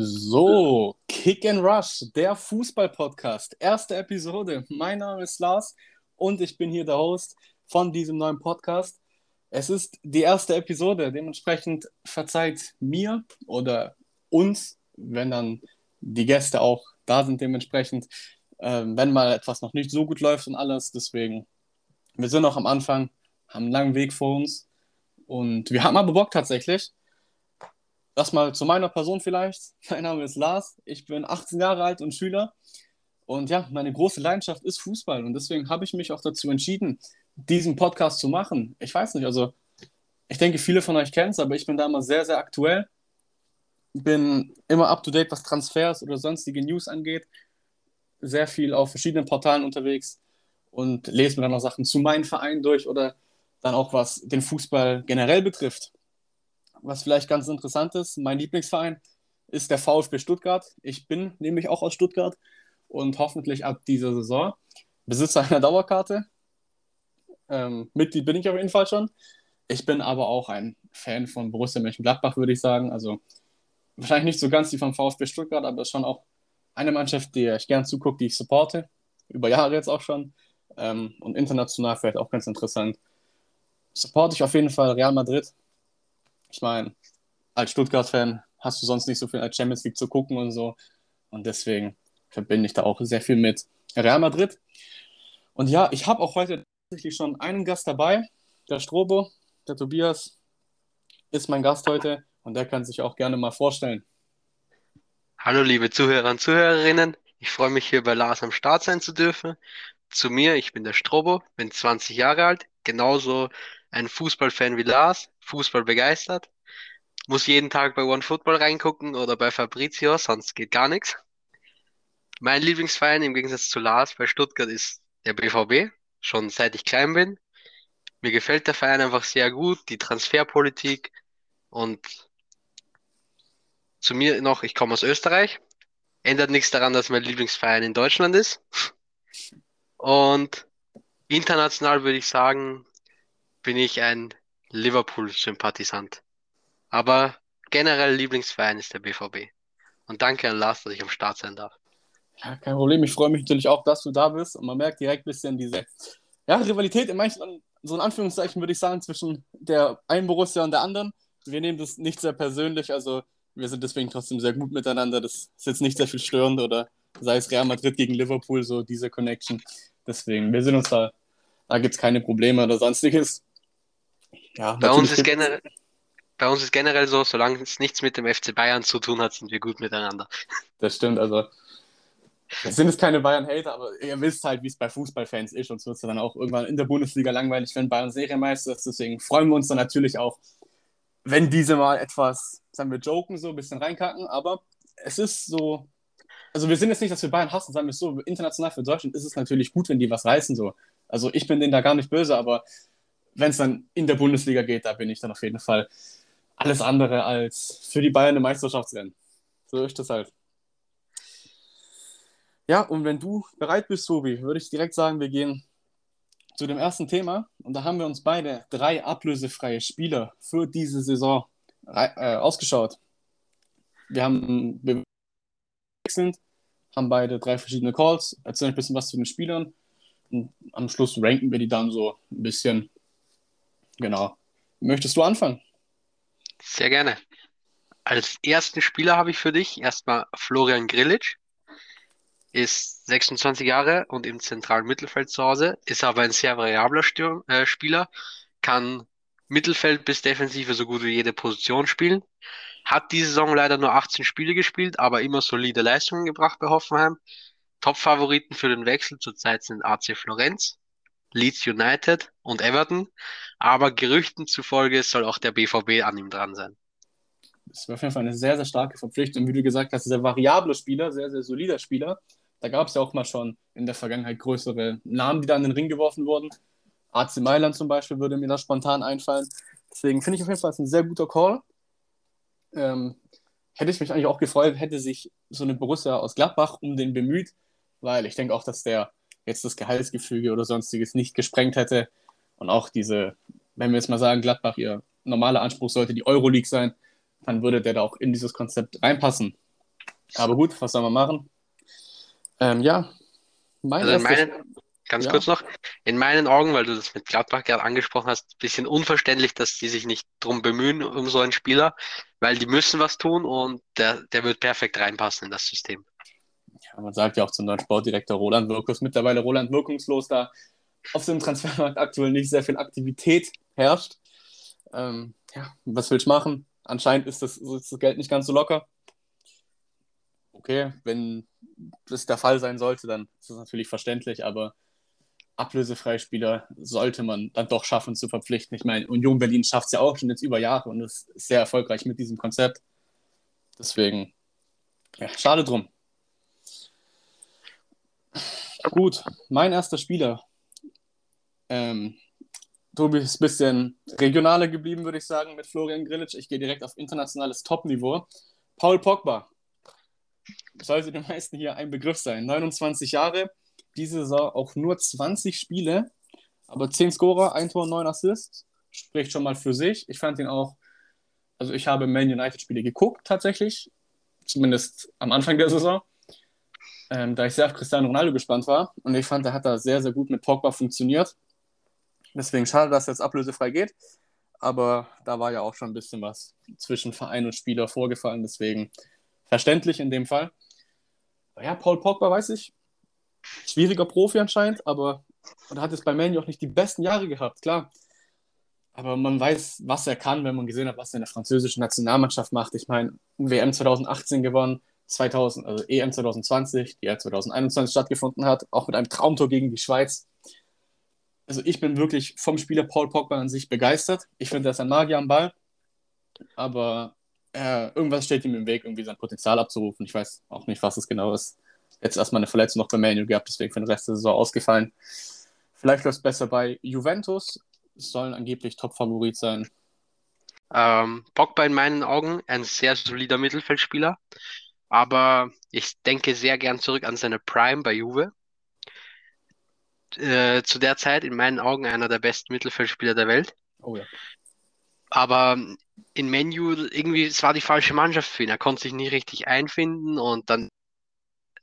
So, Kick and Rush, der Fußball-Podcast, erste Episode. Mein Name ist Lars und ich bin hier der Host von diesem neuen Podcast. Es ist die erste Episode, dementsprechend verzeiht mir oder uns, wenn dann die Gäste auch da sind, dementsprechend, äh, wenn mal etwas noch nicht so gut läuft und alles. Deswegen, wir sind noch am Anfang, haben einen langen Weg vor uns und wir haben aber Bock tatsächlich. Das mal zu meiner Person vielleicht. Mein Name ist Lars, ich bin 18 Jahre alt und Schüler. Und ja, meine große Leidenschaft ist Fußball. Und deswegen habe ich mich auch dazu entschieden, diesen Podcast zu machen. Ich weiß nicht, also ich denke, viele von euch kennen es, aber ich bin da immer sehr, sehr aktuell. Bin immer up to date, was Transfers oder sonstige News angeht. Sehr viel auf verschiedenen Portalen unterwegs und lese mir dann noch Sachen zu meinem Verein durch oder dann auch was den Fußball generell betrifft was vielleicht ganz interessant ist, mein Lieblingsverein ist der VfB Stuttgart. Ich bin nämlich auch aus Stuttgart und hoffentlich ab dieser Saison Besitzer einer Dauerkarte. Ähm, Mitglied bin ich auf jeden Fall schon. Ich bin aber auch ein Fan von Borussia Mönchengladbach, würde ich sagen. Also wahrscheinlich nicht so ganz die vom VfB Stuttgart, aber schon auch eine Mannschaft, die ich gern zugucke, die ich supporte. Über Jahre jetzt auch schon. Ähm, und international vielleicht auch ganz interessant. Supporte ich auf jeden Fall Real Madrid ich meine, als Stuttgart-Fan hast du sonst nicht so viel als Champions League zu gucken und so. Und deswegen verbinde ich da auch sehr viel mit Real Madrid. Und ja, ich habe auch heute tatsächlich schon einen Gast dabei. Der Strobo, der Tobias, ist mein Gast heute und der kann sich auch gerne mal vorstellen. Hallo liebe Zuhörer und Zuhörerinnen, ich freue mich hier bei Lars am Start sein zu dürfen. Zu mir, ich bin der Strobo, bin 20 Jahre alt, genauso ein Fußballfan wie Lars, Fußball begeistert, muss jeden Tag bei OneFootball reingucken oder bei Fabrizio, sonst geht gar nichts. Mein Lieblingsverein im Gegensatz zu Lars bei Stuttgart ist der BVB, schon seit ich klein bin. Mir gefällt der Verein einfach sehr gut, die Transferpolitik und zu mir noch, ich komme aus Österreich. Ändert nichts daran, dass mein Lieblingsverein in Deutschland ist. Und international würde ich sagen, bin ich ein Liverpool-Sympathisant. Aber generell Lieblingsverein ist der BVB. Und danke an Lars, dass ich am Start sein darf. Ja, kein Problem. Ich freue mich natürlich auch, dass du da bist. Und man merkt direkt ein bisschen diese ja, Rivalität in manchen, so in Anführungszeichen würde ich sagen, zwischen der einen Borussia und der anderen. Wir nehmen das nicht sehr persönlich. Also wir sind deswegen trotzdem sehr gut miteinander. Das ist jetzt nicht sehr viel störend oder sei es Real Madrid gegen Liverpool, so diese Connection. Deswegen, wir sind uns da, da gibt es keine Probleme oder sonstiges. Ja, bei uns ist generell, bei uns ist generell so, solange es nichts mit dem FC Bayern zu tun hat, sind wir gut miteinander. Das stimmt, also es sind jetzt keine Bayern-Hater, aber ihr wisst halt, wie es bei Fußballfans ist und es wird dann auch irgendwann in der Bundesliga langweilig, wenn Bayern Serienmeister ist. Deswegen freuen wir uns dann natürlich auch, wenn diese mal etwas, sagen wir, joken, so ein bisschen reinkacken, aber es ist so, also wir sind jetzt nicht, dass wir Bayern hassen, sagen wir es so, international für Deutschland ist es natürlich gut, wenn die was reißen, so. Also ich bin denen da gar nicht böse, aber wenn es dann in der Bundesliga geht, da bin ich dann auf jeden Fall alles andere als für die Bayern im Meisterschaftsrennen. So ist das halt. Ja, und wenn du bereit bist, Tobi, würde ich direkt sagen, wir gehen zu dem ersten Thema. Und da haben wir uns beide drei ablösefreie Spieler für diese Saison äh, ausgeschaut. Wir haben wechselnd, haben beide drei verschiedene Calls, erzählen ein bisschen was zu den Spielern und am Schluss ranken wir die dann so ein bisschen Genau. Möchtest du anfangen? Sehr gerne. Als ersten Spieler habe ich für dich erstmal Florian Grillitsch. Ist 26 Jahre und im zentralen Mittelfeld zu Hause, ist aber ein sehr variabler Stür äh, Spieler, kann Mittelfeld bis Defensive so gut wie jede Position spielen. Hat diese Saison leider nur 18 Spiele gespielt, aber immer solide Leistungen gebracht bei Hoffenheim. Top-Favoriten für den Wechsel zurzeit sind AC Florenz, Leeds United und Everton. Aber Gerüchten zufolge soll auch der BVB an ihm dran sein. Das wäre auf jeden Fall eine sehr, sehr starke Verpflichtung. Wie du gesagt hast, sehr variable Spieler, sehr, sehr solider Spieler. Da gab es ja auch mal schon in der Vergangenheit größere Namen, die da in den Ring geworfen wurden. AC Mailand zum Beispiel würde mir da spontan einfallen. Deswegen finde ich auf jeden Fall ein sehr guter Call. Ähm, hätte ich mich eigentlich auch gefreut, hätte sich so eine Borussia aus Gladbach um den bemüht, weil ich denke auch, dass der jetzt das Gehaltsgefüge oder sonstiges nicht gesprengt hätte. Und auch diese, wenn wir jetzt mal sagen, Gladbach, ihr normaler Anspruch sollte die Euroleague sein, dann würde der da auch in dieses Konzept reinpassen. Aber gut, was soll man machen? Ähm, ja, mein also in meinen, ganz ja. kurz noch, in meinen Augen, weil du das mit Gladbach gerade angesprochen hast, ein bisschen unverständlich, dass die sich nicht drum bemühen um so einen Spieler, weil die müssen was tun und der, der wird perfekt reinpassen in das System. Ja, man sagt ja auch zum neuen Sportdirektor Roland Wirkus, mittlerweile Roland wirkungslos, da auf dem Transfermarkt aktuell nicht sehr viel Aktivität herrscht. Ähm, ja, was will ich machen? Anscheinend ist das, ist das Geld nicht ganz so locker. Okay, wenn das der Fall sein sollte, dann ist das natürlich verständlich, aber ablösefreie Spieler sollte man dann doch schaffen zu verpflichten. Ich meine, Union Berlin schafft es ja auch schon jetzt über Jahre und ist sehr erfolgreich mit diesem Konzept. Deswegen, ja, schade drum. Gut, mein erster Spieler. Ähm, Tobi ist ein bisschen regionaler geblieben, würde ich sagen, mit Florian Grillitsch. Ich gehe direkt auf internationales Top-Niveau. Paul Pogba. Sollte den meisten hier ein Begriff sein. 29 Jahre, diese Saison auch nur 20 Spiele, aber 10 Scorer, 1 Tor, 9 Assists. Spricht schon mal für sich. Ich fand ihn auch, also ich habe Man United-Spiele geguckt tatsächlich, zumindest am Anfang der Saison, ähm, da ich sehr auf Cristiano Ronaldo gespannt war. Und ich fand, er hat da sehr, sehr gut mit Pogba funktioniert. Deswegen schade, dass er jetzt ablösefrei geht. Aber da war ja auch schon ein bisschen was zwischen Verein und Spieler vorgefallen. Deswegen verständlich in dem Fall. Ja, Paul Pogba weiß ich, schwieriger Profi anscheinend, aber und hat es bei Manu auch nicht die besten Jahre gehabt, klar. Aber man weiß, was er kann, wenn man gesehen hat, was er in der französischen Nationalmannschaft macht. Ich meine, WM 2018 gewonnen, 2000, also EM 2020, die ja 2021 stattgefunden hat, auch mit einem Traumtor gegen die Schweiz. Also ich bin wirklich vom Spieler Paul Pogba an sich begeistert. Ich finde, er ist ein Magier am Ball. Aber äh, irgendwas steht ihm im Weg, irgendwie sein Potenzial abzurufen. Ich weiß auch nicht, was es genau ist jetzt erstmal eine Verletzung noch bei Manuel gehabt, deswegen für den Rest der Saison ausgefallen. Vielleicht läuft es besser bei Juventus, sollen angeblich Top-Favorit sein. Ähm, Pogba in meinen Augen ein sehr solider Mittelfeldspieler, aber ich denke sehr gern zurück an seine Prime bei Juve. Äh, zu der Zeit in meinen Augen einer der besten Mittelfeldspieler der Welt. Oh ja. Aber in Menu irgendwie, es war die falsche Mannschaft für ihn. Er konnte sich nicht richtig einfinden und dann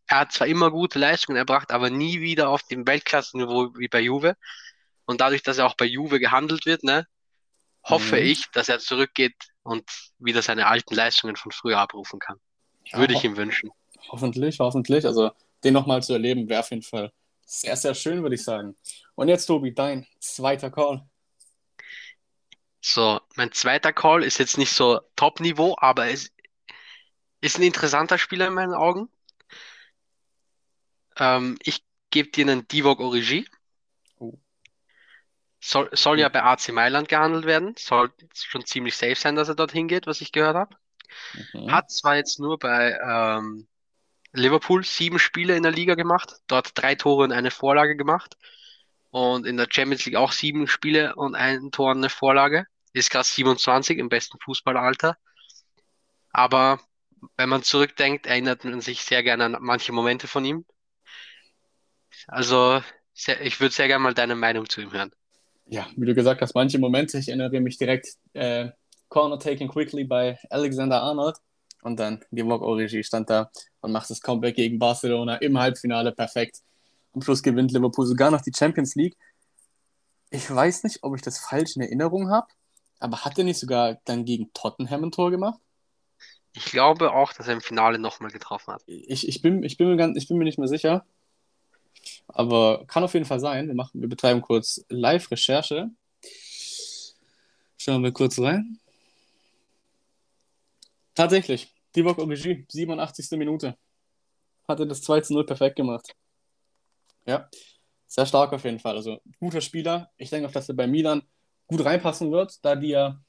er hat zwar immer gute Leistungen erbracht, aber nie wieder auf dem Weltklasse-Niveau wie bei Juve. Und dadurch, dass er auch bei Juve gehandelt wird, ne, hoffe mhm. ich, dass er zurückgeht und wieder seine alten Leistungen von früher abrufen kann. Ja, Würde ich ihm wünschen. Hoffentlich, hoffentlich. Also den nochmal zu erleben, wäre auf jeden Fall sehr, sehr schön, würde ich sagen. Und jetzt, Tobi, dein zweiter Call. So, mein zweiter Call ist jetzt nicht so Top-Niveau, aber es ist ein interessanter Spieler in meinen Augen. Ähm, ich gebe dir einen Divock Origi. Oh. Soll, soll ja bei AC Mailand gehandelt werden. Soll schon ziemlich safe sein, dass er dorthin geht, was ich gehört habe. Mhm. Hat zwar jetzt nur bei ähm, Liverpool sieben Spiele in der Liga gemacht, dort drei Tore und eine Vorlage gemacht. Und in der Champions League auch sieben Spiele und ein Tor und eine Vorlage. Ist gerade 27 im besten Fußballalter. Aber wenn man zurückdenkt, erinnert man sich sehr gerne an manche Momente von ihm. Also, sehr, ich würde sehr gerne mal deine Meinung zu ihm hören. Ja, wie du gesagt hast, manche Momente, ich erinnere mich direkt, äh, Corner taken quickly bei Alexander Arnold und dann Divock Origi stand da und macht das Comeback gegen Barcelona im Halbfinale perfekt. Am Schluss gewinnt Liverpool sogar noch die Champions League. Ich weiß nicht, ob ich das falsch in Erinnerung habe, aber hat er nicht sogar dann gegen Tottenham ein Tor gemacht? Ich glaube auch, dass er im Finale nochmal getroffen hat. Ich, ich, bin, ich, bin mir ganz, ich bin mir nicht mehr sicher. Aber kann auf jeden Fall sein. Wir, machen, wir betreiben kurz Live-Recherche. Schauen wir kurz rein. Tatsächlich, Divock Origi, 87. Minute. Hatte das 2 zu 0 perfekt gemacht. Ja, sehr stark auf jeden Fall. Also guter Spieler. Ich denke auch, dass er bei Milan gut reinpassen wird, da die ja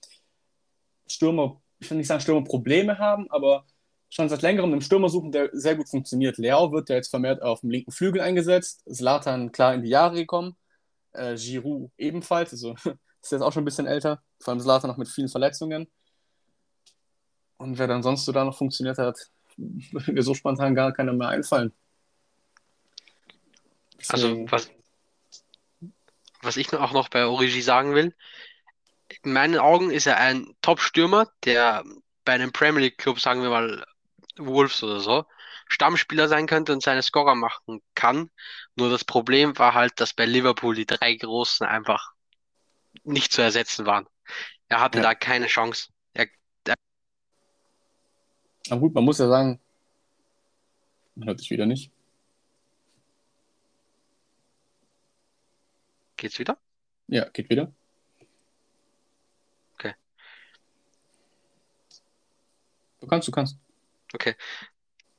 Stürmer, ich will nicht sagen Stürmer Probleme haben, aber schon seit längerem einen Stürmer suchen, der sehr gut funktioniert. Leao wird ja jetzt vermehrt auf dem linken Flügel eingesetzt. Slatan klar in die Jahre gekommen. Äh, Giroud ebenfalls. Also ist jetzt auch schon ein bisschen älter. Vor allem Slatan noch mit vielen Verletzungen. Und wer dann sonst so da noch funktioniert hat, mir so spontan gar keiner mehr einfallen. Also was, was ich auch noch bei Origi sagen will, in meinen Augen ist er ein Top-Stürmer, der bei einem Premier League Club, sagen wir mal, Wolves oder so, Stammspieler sein könnte und seine Scorer machen kann. Nur das Problem war halt, dass bei Liverpool die drei Großen einfach nicht zu ersetzen waren. Er hatte Ja. da keine Chance. Er, Aber gut, man muss ja sagen, man hört dich wieder nicht. geht's wieder? Ja, geht wieder. Okay. Du kannst, du kannst.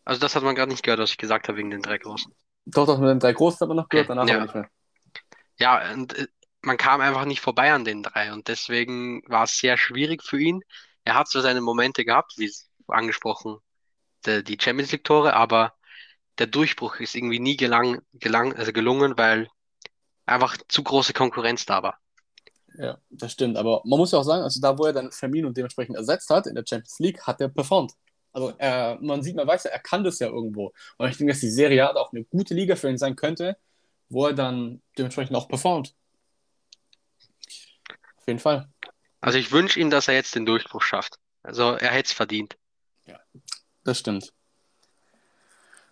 Also das hat man gerade nicht gehört, was ich gesagt habe wegen den drei Großen. Doch, doch, mit den drei Großen hat man noch gehört, Okay, danach ja. aber nicht mehr. Ja, und äh, man kam einfach nicht vorbei an den drei und deswegen war es sehr schwierig für ihn. Er hat so seine Momente gehabt, wie angesprochen, der, die Champions League Tore, aber der Durchbruch ist irgendwie nie gelang, gelang, also gelungen, weil einfach zu große Konkurrenz da war. Ja, das stimmt. Aber man muss ja auch sagen, also da, wo er dann Firmino dementsprechend ersetzt hat in der Champions League, hat er performt. Also er, man sieht, man weiß ja, er kann das ja irgendwo. Und ich denke, dass die Serie A auch eine gute Liga für ihn sein könnte, wo er dann dementsprechend auch performt. Auf jeden Fall. Also ich wünsche ihm, dass er jetzt den Durchbruch schafft. Also er hätte es verdient. Das stimmt.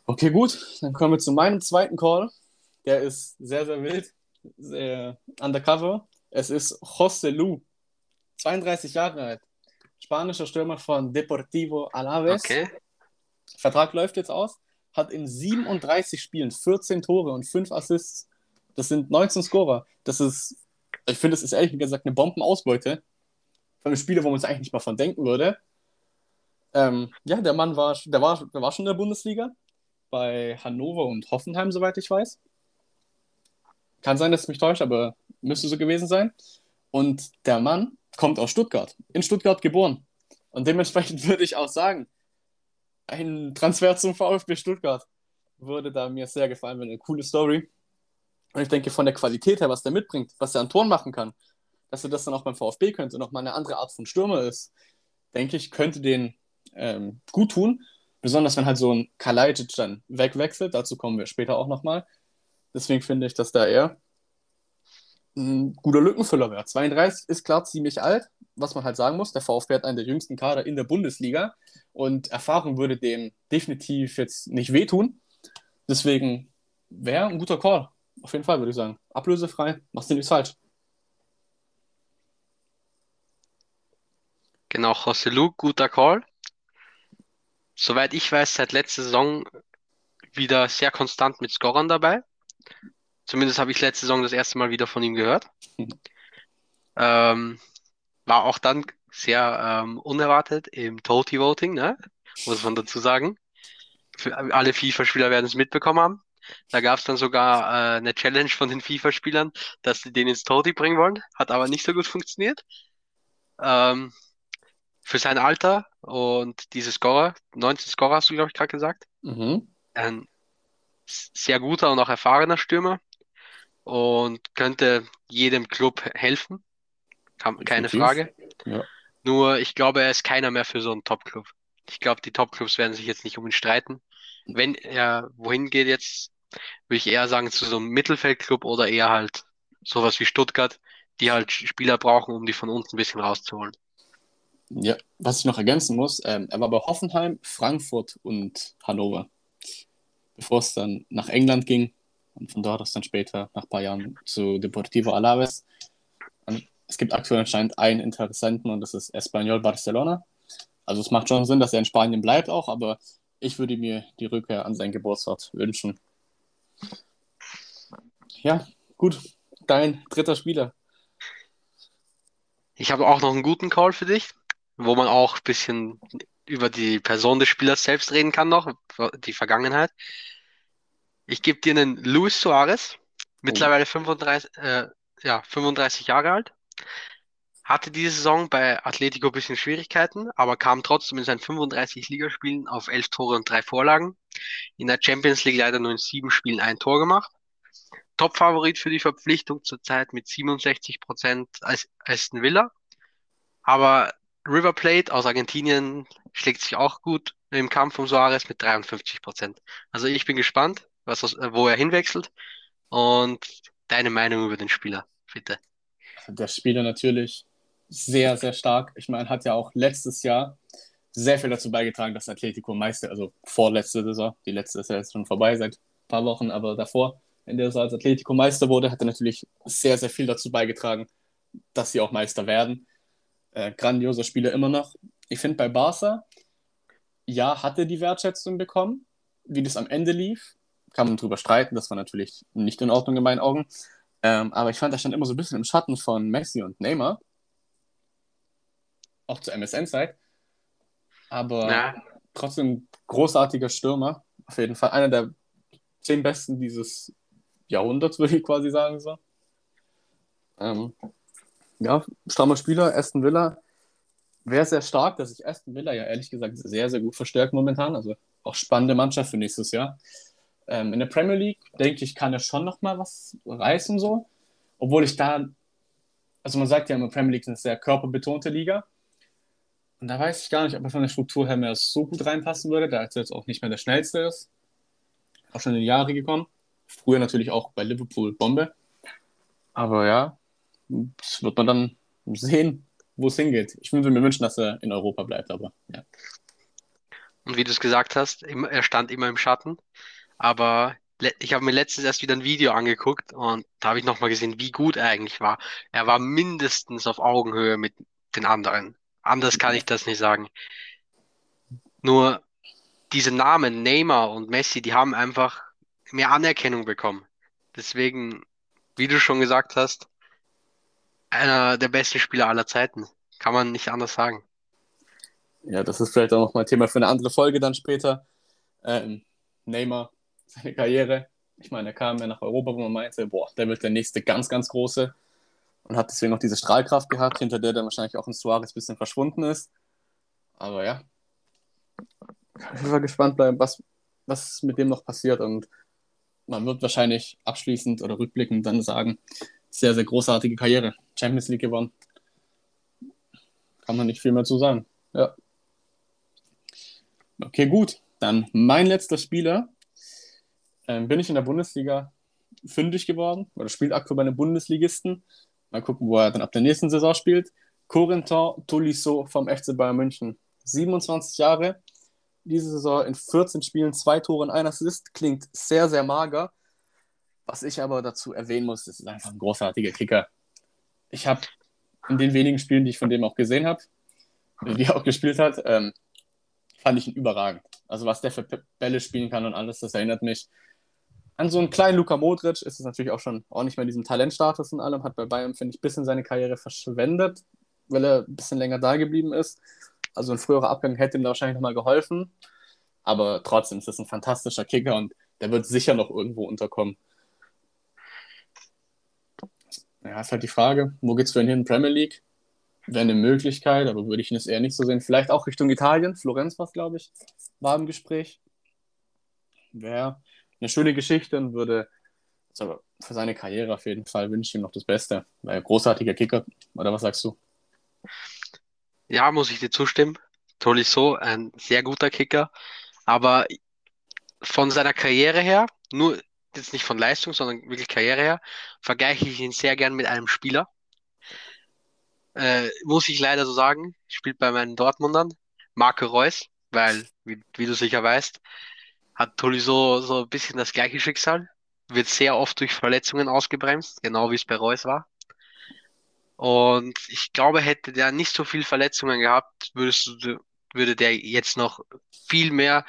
Okay, gut. Dann kommen wir zu meinem zweiten Call. Der ist sehr, sehr wild. Sehr undercover. Es ist José Lu. 32 Jahre alt. Spanischer Stürmer von Deportivo Alaves. Okay. Vertrag läuft jetzt aus. Hat in 37 Spielen 14 Tore und 5 Assists. Das sind 19 Scorer. Das ist, ich finde, das ist ehrlich gesagt eine Bombenausbeute. Von einem Spieler, wo man es eigentlich nicht mal von denken würde. Ähm, ja, der Mann war, der war, der war schon in der Bundesliga. Bei Hannover und Hoffenheim, soweit ich weiß. Kann sein, dass es mich täuscht, aber müsste so gewesen sein. Und der Mann kommt aus Stuttgart. In Stuttgart geboren. Und dementsprechend würde ich auch sagen, ein Transfer zum VfB Stuttgart würde da mir sehr gefallen, wäre eine coole Story. Und ich denke, von der Qualität her, was der mitbringt, was er an Toren machen kann, dass er das dann auch beim VfB könnte und auch mal eine andere Art von Stürmer ist, denke ich, könnte den ähm, gut tun. Besonders wenn halt so ein Kalajdzic dann wegwechselt. Dazu kommen wir später auch nochmal. Deswegen finde ich, dass da er ein guter Lückenfüller wäre. 32 ist klar ziemlich alt, was man halt sagen muss. Der VfB hat einen der jüngsten Kader in der Bundesliga und Erfahrung würde dem definitiv jetzt nicht wehtun. Deswegen wäre ein guter Call. Auf jeden Fall würde ich sagen. Ablösefrei, machst du nichts falsch. Genau, José Lu, guter Call. Soweit ich weiß, seit letzter Saison wieder sehr konstant mit Scorern dabei. Zumindest habe ich letzte Saison das erste Mal wieder von ihm gehört. Ähm, war auch dann sehr ähm, unerwartet im Toti Voting, ne? Muss man dazu sagen. Für alle FIFA-Spieler werden es mitbekommen haben. Da gab es dann sogar äh, eine Challenge von den FIFA-Spielern, dass sie den ins Toti bringen wollen. Hat aber nicht so gut funktioniert. Ähm, für sein Alter und diese Scorer, 19 Scorer hast du, glaube ich, gerade gesagt. Mhm. Ein sehr guter und auch erfahrener Stürmer und könnte jedem Club helfen. Keine. Frage. Ja. Nur ich glaube, er ist keiner mehr für so einen Top-Club. Ich glaube, die Top-Clubs werden sich jetzt nicht um ihn streiten. Wenn er wohin geht jetzt, würde ich eher sagen zu so einem Mittelfeldclub oder eher halt sowas wie Stuttgart, die halt Spieler brauchen, um die von unten ein bisschen rauszuholen. Ja, was ich noch ergänzen muss, ähm, er war bei Hoffenheim, Frankfurt und Hannover. Bevor es dann nach England ging und von dort aus dann später nach ein paar Jahren zu Deportivo Alaves. Und es gibt aktuell anscheinend einen Interessenten und das ist Espanyol Barcelona. Also es macht schon Sinn, dass er in Spanien bleibt auch, aber ich würde mir die Rückkehr an seinen Geburtsort wünschen. Ja, gut. Dein dritter Spieler. Ich habe auch noch einen guten Call für dich, wo man auch ein bisschen über die Person des Spielers selbst reden kann noch, die Vergangenheit. Ich gebe dir einen Luis Suarez, mittlerweile 35, äh, ja, 35 Jahre alt. Hatte diese Saison bei Atletico ein bisschen Schwierigkeiten, aber kam trotzdem in seinen 35 Ligaspielen auf 11 Tore und 3 Vorlagen. In der Champions League leider nur in 7 Spielen ein Tor gemacht. Top-Favorit für die Verpflichtung zurzeit mit 67% als Aston Villa. Aber River Plate aus Argentinien schlägt sich auch gut im Kampf um Suarez mit 53%. Also ich bin gespannt, was, wo er hinwechselt. Und deine Meinung über den Spieler, bitte. der Spieler natürlich sehr, sehr stark. Ich meine, hat ja auch letztes Jahr sehr viel dazu beigetragen, dass Atletico Meister, also vorletzte Saison, die letzte ist ja jetzt schon vorbei seit ein paar Wochen, aber davor, in der er als Atletico Meister wurde, hat er natürlich sehr, sehr viel dazu beigetragen, dass sie auch Meister werden. Äh, grandioser Spieler immer noch. Ich finde bei Barca, ja, hat er die Wertschätzung bekommen. Wie das am Ende lief, kann man drüber streiten. Das war natürlich nicht in Ordnung in meinen Augen. Ähm, aber ich fand, er stand immer so ein bisschen im Schatten von Messi und Neymar. Auch zur MSN-Zeit. Aber ja. trotzdem großartiger Stürmer. Auf jeden Fall einer der zehn besten dieses Jahrhunderts, würde ich quasi sagen. So. Ähm, ja, strammer Spieler, Aston Villa. Wäre sehr stark, dass sich Aston Villa ja ehrlich gesagt sehr, sehr gut verstärkt momentan. Also auch spannende Mannschaft für nächstes Jahr. Ähm, in der Premier League, denke ich, kann er schon noch mal was reißen so. Obwohl ich da, also man sagt ja immer, Premier League ist eine sehr körperbetonte Liga. Und da weiß ich gar nicht, ob er von der Struktur her mehr so gut reinpassen würde, da er jetzt auch nicht mehr der schnellste ist. Auch schon in die Jahre gekommen. Früher natürlich auch bei Liverpool Bombe. Aber ja, das wird man dann sehen, wo es hingeht. Ich würde mir wünschen, dass er in Europa bleibt, aber ja. Und wie du es gesagt hast, er stand immer im Schatten. Aber ich habe mir letztens erst wieder ein Video angeguckt und da habe ich nochmal gesehen, wie gut er eigentlich war. Er war mindestens auf Augenhöhe mit den anderen. Anders kann ich das nicht sagen. Nur diese Namen, Neymar und Messi, die haben einfach mehr Anerkennung bekommen. Deswegen, wie du schon gesagt hast, einer der besten Spieler aller Zeiten. Kann man nicht anders sagen. Ja, das ist vielleicht auch nochmal Thema für eine andere Folge dann später. Ähm, Neymar, seine Karriere. Ich meine, er kam ja nach Europa, wo man meinte, boah, der wird der nächste ganz, ganz große. Und hat deswegen noch diese Strahlkraft gehabt, hinter der dann wahrscheinlich auch ein Suarez ein bisschen verschwunden ist. Aber ja, ich war gespannt bleiben, was, was mit dem noch passiert. Und man wird wahrscheinlich abschließend oder rückblickend dann sagen, sehr, sehr großartige Karriere. Champions League gewonnen. Kann man nicht viel mehr zu sagen. Ja. Okay, gut. Dann mein letzter Spieler. Ähm, bin ich in der Bundesliga fündig geworden oder spielt aktuell bei einem Bundesligisten. Mal gucken, wo er dann ab der nächsten Saison spielt. Corentin Tolisso vom FC Bayern München. 27 Jahre. Diese Saison in 14 Spielen, zwei Tore und ein Assist. Klingt sehr, sehr mager. Was ich aber dazu erwähnen muss, ist einfach ein großartiger Kicker. Ich habe in den wenigen Spielen, die ich von dem auch gesehen habe, die er auch gespielt hat, ähm, fand ich ihn überragend. Also was der für Bälle spielen kann und alles, das erinnert mich an so einen kleinen Luka Modric. Ist es natürlich auch schon auch nicht mehr diesem Talentstatus und allem. Hat bei Bayern, finde ich, ein bisschen seine Karriere verschwendet, weil er ein bisschen länger da geblieben ist. Also ein früherer Abgang hätte ihm da wahrscheinlich nochmal geholfen. Aber trotzdem ist das ein fantastischer Kicker und der wird sicher noch irgendwo unterkommen. Ja, ist halt die Frage, wo geht es für ihn hin? Premier League? Wäre eine Möglichkeit, aber würde ich ihn eher nicht so sehen. Vielleicht auch Richtung Italien. Florenz war glaube ich, war im Gespräch. Wäre eine schöne Geschichte und würde für seine Karriere auf jeden Fall wünsche ich ihm noch das Beste. Weil großartiger Kicker, oder was sagst du? Ja, muss ich dir zustimmen. Tolisso, ein sehr guter Kicker. Aber von seiner Karriere her, nur jetzt nicht von Leistung, sondern wirklich Karriere her, vergleiche ich ihn sehr gern mit einem Spieler. Äh, muss ich leider so sagen, spielt bei meinen Dortmundern, Marco Reus, weil, wie, wie du sicher weißt, hat Tolisso so ein bisschen das gleiche Schicksal, wird sehr oft durch Verletzungen ausgebremst, genau wie es bei Reus war. Und ich glaube, hätte der nicht so viel Verletzungen gehabt, würdest du, würde der jetzt noch viel mehr,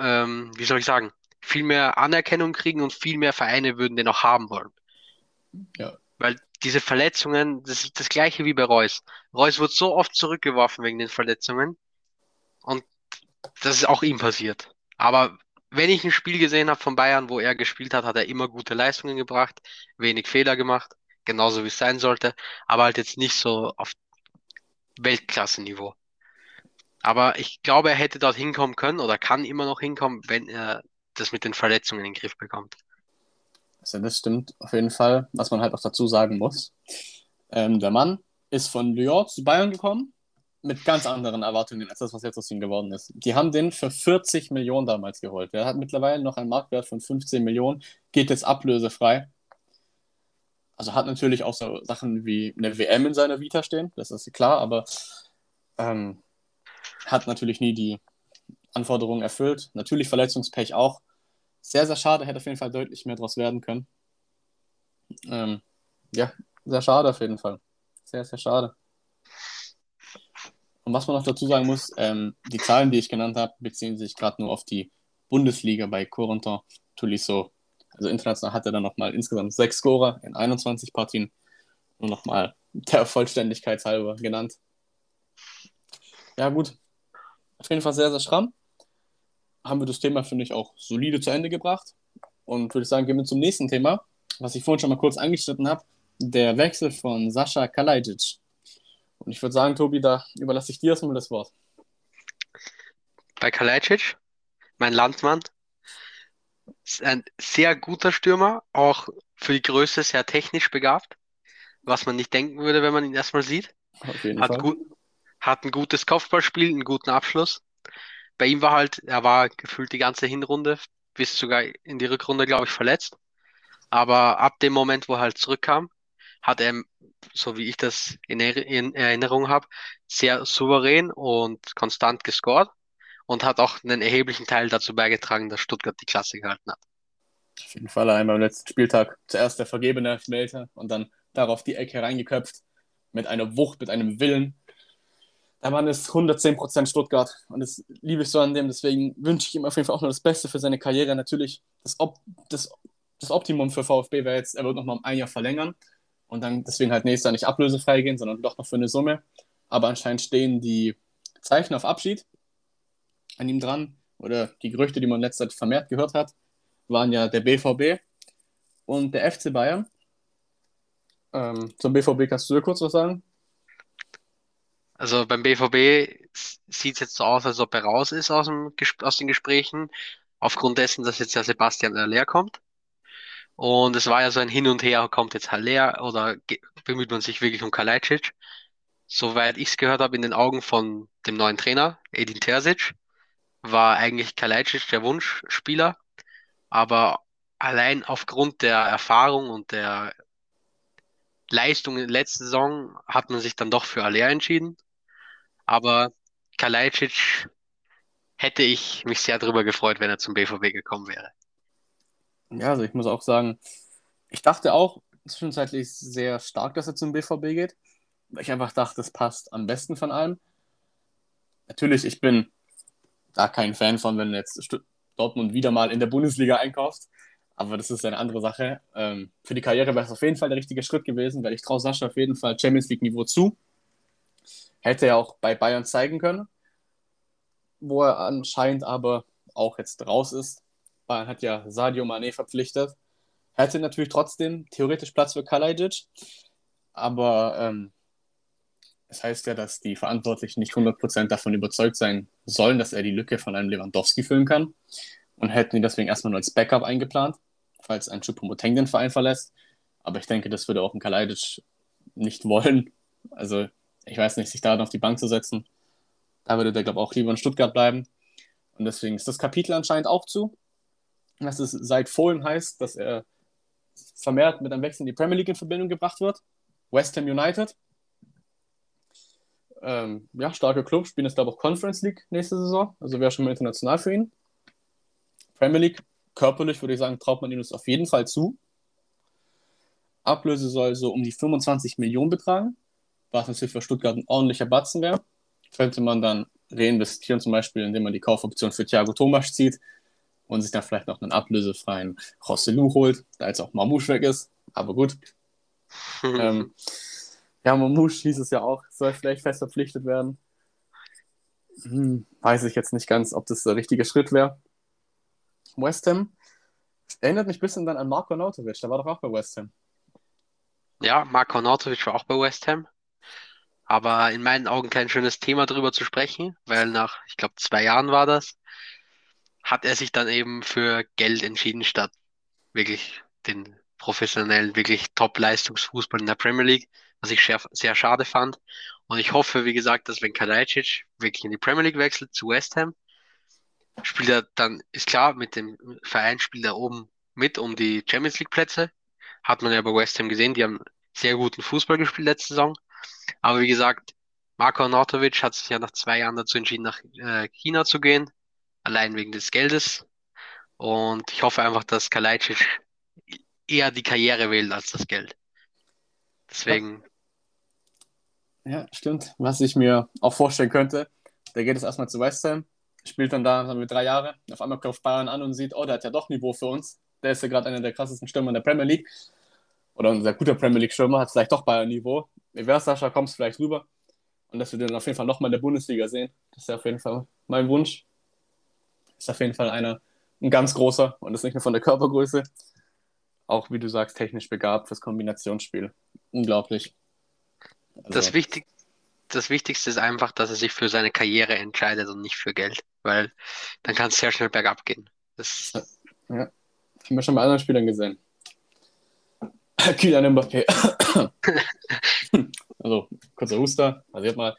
ähm, wie soll ich sagen, viel mehr Anerkennung kriegen und viel mehr Vereine würden den auch haben wollen. Ja. Weil diese Verletzungen, das ist das gleiche wie bei Reus. Reus wird so oft zurückgeworfen wegen den Verletzungen und das ist auch ihm passiert. Aber wenn ich ein Spiel gesehen habe von Bayern, wo er gespielt hat, hat er immer gute Leistungen gebracht, wenig Fehler gemacht, genauso wie es sein sollte, aber halt jetzt nicht so auf Weltklasse-Niveau. Aber ich glaube, er hätte dort hinkommen können oder kann immer noch hinkommen, wenn er das mit den Verletzungen in den Griff bekommt. Also das stimmt auf jeden Fall, was man halt auch dazu sagen muss. Ähm, der Mann ist von Lyon zu Bayern gekommen mit ganz anderen Erwartungen als das, was jetzt aus ihm geworden ist. Die haben den für 40 Millionen damals geholt. Er hat mittlerweile noch einen Marktwert von 15 Millionen, geht jetzt ablösefrei. Also hat natürlich auch so Sachen wie eine WM in seiner Vita stehen, das ist klar, aber ähm, hat natürlich nie die Anforderungen erfüllt. Natürlich Verletzungspech auch. Sehr, sehr schade, hätte auf jeden Fall deutlich mehr draus werden können. Ähm, ja, sehr schade auf jeden Fall. Sehr, sehr schade. Und was man noch dazu sagen muss, ähm, die Zahlen, die ich genannt habe, beziehen sich gerade nur auf die Bundesliga bei Corentin Tolisso. Also international hat er dann nochmal insgesamt sechs Scorer in 21 Partien. Nur nochmal der Vollständigkeit halber genannt. Ja, gut. Auf jeden Fall sehr, sehr schramm. Haben wir das Thema, finde ich, auch solide zu Ende gebracht. Und würde ich sagen, gehen wir zum nächsten Thema, was ich vorhin schon mal kurz angeschnitten habe. Der Wechsel von Sascha Kalajdzic. Und ich würde sagen, Tobi, da überlasse ich dir erstmal das Wort. Bei Kalajdzic, mein Landsmann, ist ein sehr guter Stürmer, auch für die Größe sehr technisch begabt, was man nicht denken würde, wenn man ihn erstmal sieht. Hat gut, hat ein gutes Kopfballspiel, einen guten Abschluss. Bei ihm war halt, er war gefühlt die ganze Hinrunde, bis sogar in die Rückrunde, glaube ich, verletzt. Aber ab dem Moment, wo er halt zurückkam, hat er, so wie ich das in, Er- in Erinnerung habe, sehr souverän und konstant gescored und hat auch einen erheblichen Teil dazu beigetragen, dass Stuttgart die Klasse gehalten hat. Auf jeden Fall einmal am letzten Spieltag zuerst der vergebene Elfmeter und dann darauf die Ecke reingeköpft mit einer Wucht, mit einem Willen. Der Mann ist 110% Stuttgart und das liebe ich so an dem. Deswegen wünsche ich ihm auf jeden Fall auch nur das Beste für seine Karriere. Natürlich, das, Op das, das Optimum für VfB wäre jetzt, er wird noch mal um ein Jahr verlängern und dann deswegen halt nächstes Jahr nicht ablösefrei gehen, sondern doch noch für eine Summe. Aber anscheinend stehen die Zeichen auf Abschied an ihm dran oder die Gerüchte, die man in letzter Zeit vermehrt gehört hat, waren ja der BVB und der FC Bayern. Ähm, zum BVB kannst du dir kurz was sagen? Also beim BVB sieht es jetzt so aus, als ob er raus ist aus dem, aus den Gesprächen, aufgrund dessen, dass jetzt ja Sebastian Haller kommt. Und es war ja so ein Hin und Her, kommt jetzt Haller oder bemüht man sich wirklich um Kalajdzic? Soweit ich es gehört habe, in den Augen von dem neuen Trainer, Edin Terzic, war eigentlich Kalajdzic der Wunschspieler. Aber allein aufgrund der Erfahrung und der Leistung in der letzten Saison hat man sich dann doch für Haller entschieden. Aber Kalajdzic hätte ich mich sehr darüber gefreut, wenn er zum BVB gekommen wäre. Ja, also ich muss auch sagen, ich dachte auch zwischenzeitlich sehr stark, dass er zum BVB geht, weil ich einfach dachte, das passt am besten von allem. Natürlich, ich bin da kein Fan von, wenn jetzt Dortmund wieder mal in der Bundesliga einkauft, aber das ist eine andere Sache. Ähm, für die Karriere wäre es auf jeden Fall der richtige Schritt gewesen, weil ich traue Sascha auf jeden Fall Champions League Niveau zu. Hätte er auch bei Bayern zeigen können, wo er anscheinend aber auch jetzt raus ist. Bayern hat ja Sadio Mané verpflichtet. Hätte natürlich trotzdem theoretisch Platz für Kalajdzic, aber ähm, es heißt ja, dass die Verantwortlichen nicht 100% davon überzeugt sein sollen, dass er die Lücke von einem Lewandowski füllen kann und hätten ihn deswegen erstmal nur als Backup eingeplant, falls ein Choupo-Moting den Verein verlässt. Aber ich denke, das würde auch ein Kalajdzic nicht wollen. Also ich weiß nicht, sich da dann auf die Bank zu setzen. Da würde der, glaube ich, auch lieber in Stuttgart bleiben. Und deswegen ist das Kapitel anscheinend auch zu. Dass es seit Fohlen heißt, dass er vermehrt mit einem Wechsel in die Premier League in Verbindung gebracht wird. West Ham United. Ähm, ja, starker Club, spielen jetzt, glaube ich, auch Conference League nächste Saison. Also wäre schon mal international für ihn. Premier League, körperlich würde ich sagen, traut man ihm das auf jeden Fall zu. Ablöse soll so um die 25 Millionen betragen, was natürlich für Stuttgart ein ordentlicher Batzen wäre. Könnte man dann reinvestieren, zum Beispiel, indem man die Kaufoption für Thiago Thomas zieht und sich dann vielleicht noch einen ablösefreien Rosselu holt, da jetzt auch Mamouche weg ist. Aber gut. ähm, ja, Mamouche hieß es ja auch, soll vielleicht fest verpflichtet werden. Hm, weiß ich jetzt nicht ganz, ob das der richtige Schritt wäre. West Ham erinnert mich ein bisschen dann an Marco Nautovic, der war doch auch bei West Ham. Ja, Marko Arnautovic war auch bei West Ham. Aber in meinen Augen kein schönes Thema darüber zu sprechen, weil nach, ich glaube, zwei Jahren war das, hat er sich dann eben für Geld entschieden, statt wirklich den professionellen, wirklich Top-Leistungsfußball in der Premier League, was ich sehr, sehr schade fand. Und ich hoffe, wie gesagt, dass wenn Kalajdzic wirklich in die Premier League wechselt zu West Ham, spielt er dann, ist klar, mit dem Verein spielt er oben mit um die Champions League Plätze. Hat man ja bei West Ham gesehen, die haben sehr guten Fußball gespielt letzte Saison. Aber wie gesagt, Marko Arnautovic hat sich ja nach zwei Jahren dazu entschieden, nach äh, China zu gehen, allein wegen des Geldes. Und ich hoffe einfach, dass Kalajdzic eher die Karriere wählt als das Geld. Deswegen. Ja, stimmt. Was ich mir auch vorstellen könnte, der geht jetzt erstmal zu West Ham, spielt dann da, wir, drei Jahre, auf einmal kauft Bayern an und sieht, oh, der hat ja doch Niveau für uns. Der ist ja gerade einer der krassesten Stürmer in der Premier League. Oder ein sehr guter Premier League-Stürmer, hat vielleicht doch Bayern-Niveau. Wie wär's, Sascha, kommst vielleicht rüber. Und dass wir den auf jeden Fall nochmal in der Bundesliga sehen. Das ist ja auf jeden Fall mein Wunsch. Ist auf jeden Fall einer, ein ganz großer und das nicht nur von der Körpergröße. Auch, wie du sagst, technisch begabt fürs Kombinationsspiel. Unglaublich. Also, das, Wichtig das Wichtigste ist einfach, dass er sich für seine Karriere entscheidet und nicht für Geld, weil dann kann es sehr schnell bergab gehen. Das ja, haben wir schon bei anderen Spielern gesehen. Kylian Mbappé. also, kurzer Huster, passiert mal.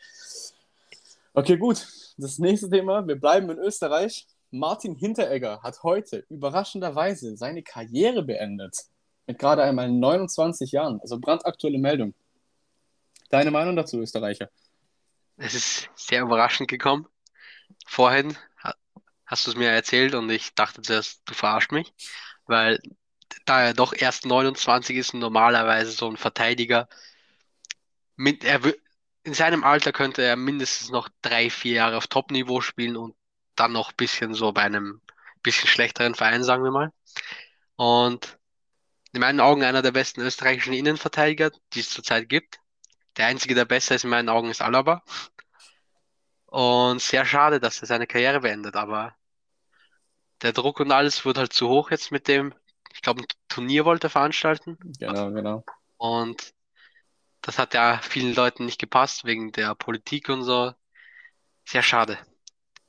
Okay, gut. Das nächste Thema, wir bleiben in Österreich. Martin Hinteregger hat heute überraschenderweise seine Karriere beendet. Mit gerade einmal 29 Jahren. Also brandaktuelle Meldung. Deine Meinung dazu, Österreicher? Es ist sehr überraschend gekommen. Vorhin hast du es mir erzählt und ich dachte zuerst, du verarscht mich, weil da er doch erst 29 ist und normalerweise so ein Verteidiger, mit, er, in seinem Alter könnte er mindestens noch drei, vier Jahre auf Top-Niveau spielen und dann noch ein bisschen so bei einem bisschen schlechteren Verein, sagen wir mal. Und in meinen Augen einer der besten österreichischen Innenverteidiger, die es zurzeit gibt. Der einzige, der besser ist in meinen Augen, ist Alaba. Und sehr schade, dass er seine Karriere beendet, aber der Druck und alles wird halt zu hoch jetzt mit dem, ich glaube, ein Turnier wollte er veranstalten. Genau, genau. Und das hat ja vielen Leuten nicht gepasst wegen der Politik und so. Sehr schade.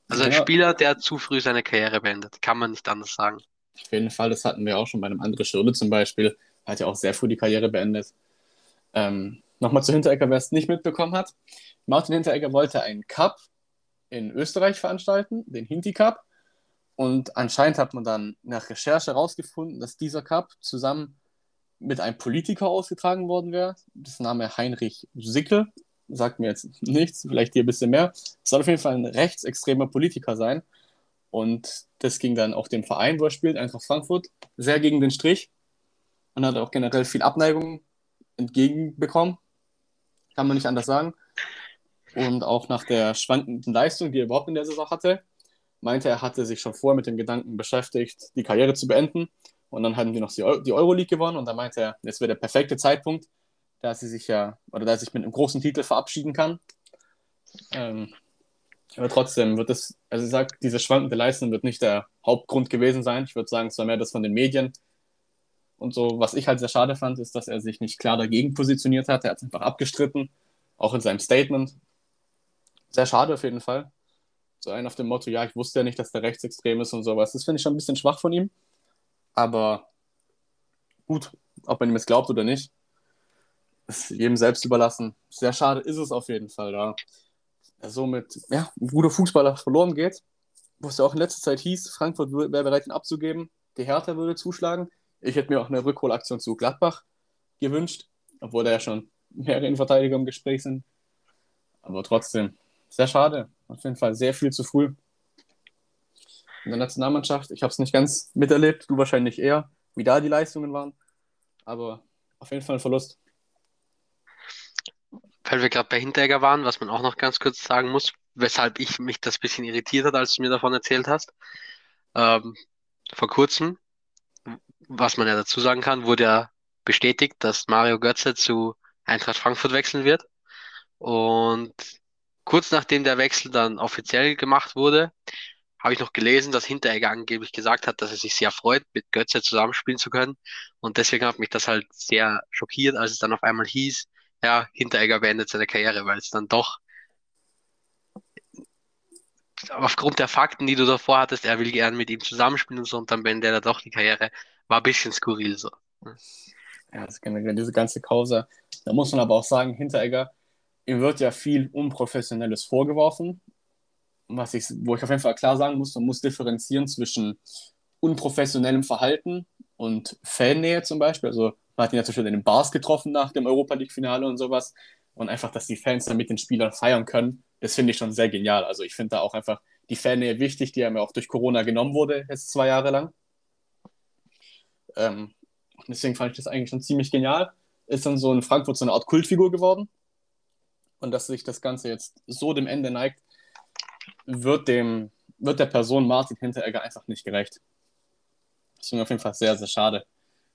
Also ein Ja. Spieler, der zu früh seine Karriere beendet, kann man nicht anders sagen. Auf jeden Fall, das hatten wir auch schon bei einem anderen Schirle zum Beispiel. Hat ja auch sehr früh die Karriere beendet. Ähm, Nochmal zu Hinteregger, wer es nicht mitbekommen hat. Martin Hinteregger wollte einen Cup in Österreich veranstalten, den Hinti Cup. Und anscheinend hat man dann nach Recherche herausgefunden, dass dieser Cup zusammen mit einem Politiker ausgetragen worden wäre. Das Name Heinrich Sickel. Sagt mir jetzt nichts, vielleicht hier ein bisschen mehr. Es soll auf jeden Fall ein rechtsextremer Politiker sein. Und das ging dann auch dem Verein, wo er spielt, Eintracht Frankfurt, sehr gegen den Strich. Und hat auch generell viel Abneigung entgegenbekommen. Kann man nicht anders sagen. Und auch nach der schwankenden Leistung, die er überhaupt in der Saison hatte, meinte er, hatte sich schon vorher mit dem Gedanken beschäftigt, die Karriere zu beenden. Und dann hatten die noch die Eu- die Euroleague gewonnen und da meinte er, jetzt wäre der perfekte Zeitpunkt, da sie sich ja, oder da er sich mit einem großen Titel verabschieden kann. Ähm, aber trotzdem wird es, also ich sag, diese schwankende Leistung wird nicht der Hauptgrund gewesen sein. Ich würde sagen, es war mehr das von den Medien. Und so, was ich halt sehr schade fand, ist, dass er sich nicht klar dagegen positioniert hat. Er hat es einfach abgestritten, auch in seinem Statement. Sehr schade auf jeden Fall. So ein auf dem Motto, ja, ich wusste ja nicht, dass der rechtsextrem ist und sowas. Das finde ich schon ein bisschen schwach von ihm. Aber gut, ob man ihm es glaubt oder nicht, ist jedem selbst überlassen. Sehr schade ist es auf jeden Fall, da er somit ja, ein guter Fußballer verloren geht. Wo es ja auch in letzter Zeit hieß, Frankfurt wär- wäre bereit, ihn abzugeben. Die Hertha würde zuschlagen. Ich hätte mir auch eine Rückholaktion zu Gladbach gewünscht, obwohl da ja schon mehrere Innenverteidiger im Gespräch sind. Aber trotzdem, sehr schade. Auf jeden Fall sehr viel zu früh. In der Nationalmannschaft, ich habe es nicht ganz miterlebt, du wahrscheinlich eher, wie da die Leistungen waren. Aber auf jeden Fall ein Verlust. Weil wir gerade bei Hinteregger waren, was man auch noch ganz kurz sagen muss, weshalb ich mich das bisschen irritiert hat, als du mir davon erzählt hast. Ähm, vor kurzem, was man ja dazu sagen kann, wurde ja bestätigt, dass Mario Götze zu Eintracht Frankfurt wechseln wird. Und kurz nachdem der Wechsel dann offiziell gemacht wurde, habe ich noch gelesen, dass Hinteregger angeblich gesagt hat, dass er sich sehr freut, mit Götze zusammenspielen zu können. Und deswegen hat mich das halt sehr schockiert, als es dann auf einmal hieß, ja, Hinteregger beendet seine Karriere, weil es dann doch aufgrund der Fakten, die du davor hattest, er will gern mit ihm zusammenspielen und so, und dann beendet er doch die Karriere, war ein bisschen skurril so. Ja, das generell diese ganze Causa. Da muss man aber auch sagen, Hinteregger, ihm wird ja viel Unprofessionelles vorgeworfen. Was ich, wo ich auf jeden Fall klar sagen muss, man muss differenzieren zwischen unprofessionellem Verhalten und Fannähe zum Beispiel. Also man hat ihn ja zum Beispiel in den Bars getroffen nach dem Europa League-Finale und sowas. und einfach, dass die Fans dann mit den Spielern feiern können, das finde ich schon sehr genial. Also ich finde da auch einfach die Fannähe wichtig, die einem ja auch durch Corona genommen wurde, jetzt zwei Jahre lang. Ähm, deswegen fand ich das eigentlich schon ziemlich genial. Ist dann so in Frankfurt so eine Art Kultfigur geworden. Und dass sich das Ganze jetzt so dem Ende neigt, wird, dem, wird der Person Martin Hinteregger einfach nicht gerecht. Deswegen auf jeden Fall sehr, sehr schade.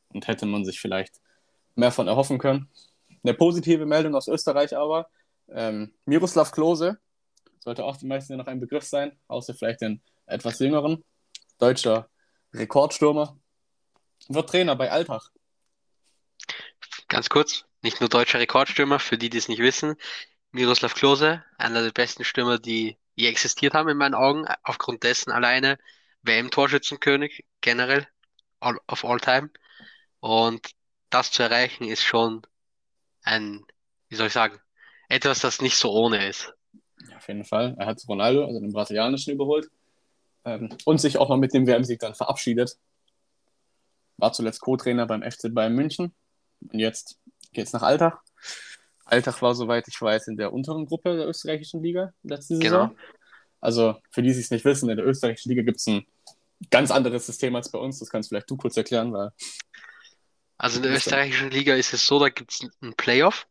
Und hätte man sich vielleicht mehr von erhoffen können. Eine positive Meldung aus Österreich aber, ähm, Miroslav Klose, sollte auch den meisten noch ein Begriff sein, außer vielleicht den etwas jüngeren, deutscher Rekordstürmer, wird Trainer bei Alltag. Ganz kurz, nicht nur deutscher Rekordstürmer, für die, die es nicht wissen, Miroslav Klose, einer der besten Stürmer, die je existiert haben in meinen Augen, aufgrund dessen alleine WM-Torschützenkönig generell all, of all time. Und das zu erreichen ist schon ein, wie soll ich sagen, etwas, das nicht so ohne ist. Ja, auf jeden Fall. Er hat Ronaldo, also den brasilianischen, überholt. Ähm, und sich auch noch mit dem WM-Sieg dann verabschiedet. War zuletzt Co-Trainer beim FC Bayern München. Und jetzt geht es nach Altach. Altach war, soweit ich weiß, in der unteren Gruppe der österreichischen Liga letzte Saison. Genau. Also, für die, die es nicht wissen, in der österreichischen Liga gibt es ein ganz anderes System als bei uns. Das kannst vielleicht du kurz erklären, weil. Also in der österreichischen Liga ist es so, da gibt es ein Playoff.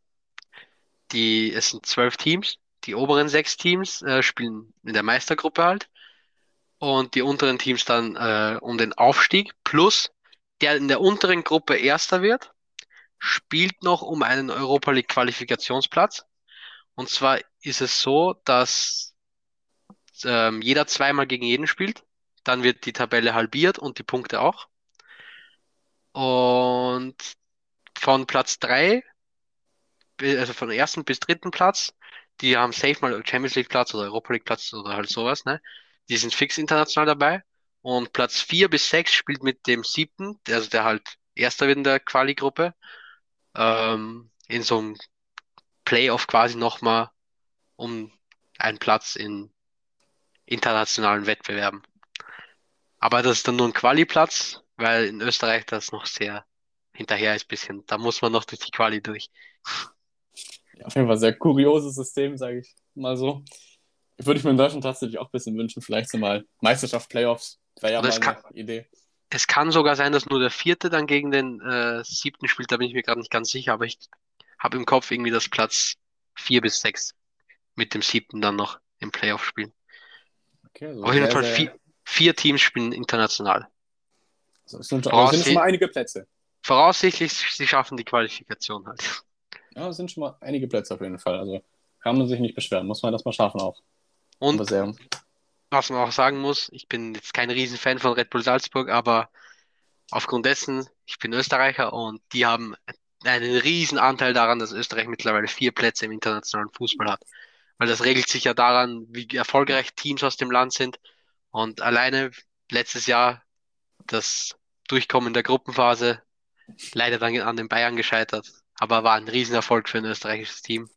Die, es sind zwölf Teams. Die oberen sechs Teams äh, spielen in der Meistergruppe halt. Und die unteren Teams dann äh, um den Aufstieg. Plus der in der unteren Gruppe Erster wird, spielt noch um einen Europa League Qualifikationsplatz. Und zwar ist es so, dass ähm, jeder zweimal gegen jeden spielt. Dann wird die Tabelle halbiert und die Punkte auch. Und von Platz 3, also von ersten bis dritten Platz, die haben safe mal Champions League Platz oder Europa League Platz oder halt sowas, ne? Die sind fix international dabei. Und Platz 4 bis 6 spielt mit dem siebten, also der halt erster wird in der Quali-Gruppe, ähm, in so einem Playoff quasi nochmal um einen Platz in internationalen Wettbewerben. Aber das ist dann nur ein Quali-Platz, weil in Österreich das noch sehr hinterher ist bisschen. Da muss man noch durch die Quali durch. Ja, auf jeden Fall sehr kurioses System, sage ich mal so. Würde ich mir in Deutschland tatsächlich auch ein bisschen wünschen, vielleicht so mal Meisterschaft, Playoffs, wäre ja Oder mal eine kann, Idee. Es kann sogar sein, dass nur der vierte dann gegen den äh, siebten spielt, da bin ich mir gerade nicht ganz sicher, aber ich habe im Kopf irgendwie das Platz vier bis sechs mit dem siebten dann noch im Playoff spielen. Okay, also Auf jeden Fall vier, vier Teams spielen international. Also es sind, schon, sind schon mal einige Plätze. Voraussichtlich, sie schaffen die Qualifikation halt. Ja, es sind schon mal einige Plätze auf jeden Fall. Also kann man sich nicht beschweren. Muss man das mal schaffen auch. Und was man auch sagen muss, ich bin jetzt kein Riesenfan von Red Bull Salzburg, aber aufgrund dessen, ich bin Österreicher und die haben einen riesen Anteil daran, dass Österreich mittlerweile vier Plätze im internationalen Fußball hat. Weil das regelt sich ja daran, wie erfolgreich Teams aus dem Land sind. Und alleine letztes Jahr das Durchkommen der Gruppenphase leider dann an den Bayern gescheitert, aber war ein Riesenerfolg für ein österreichisches Team.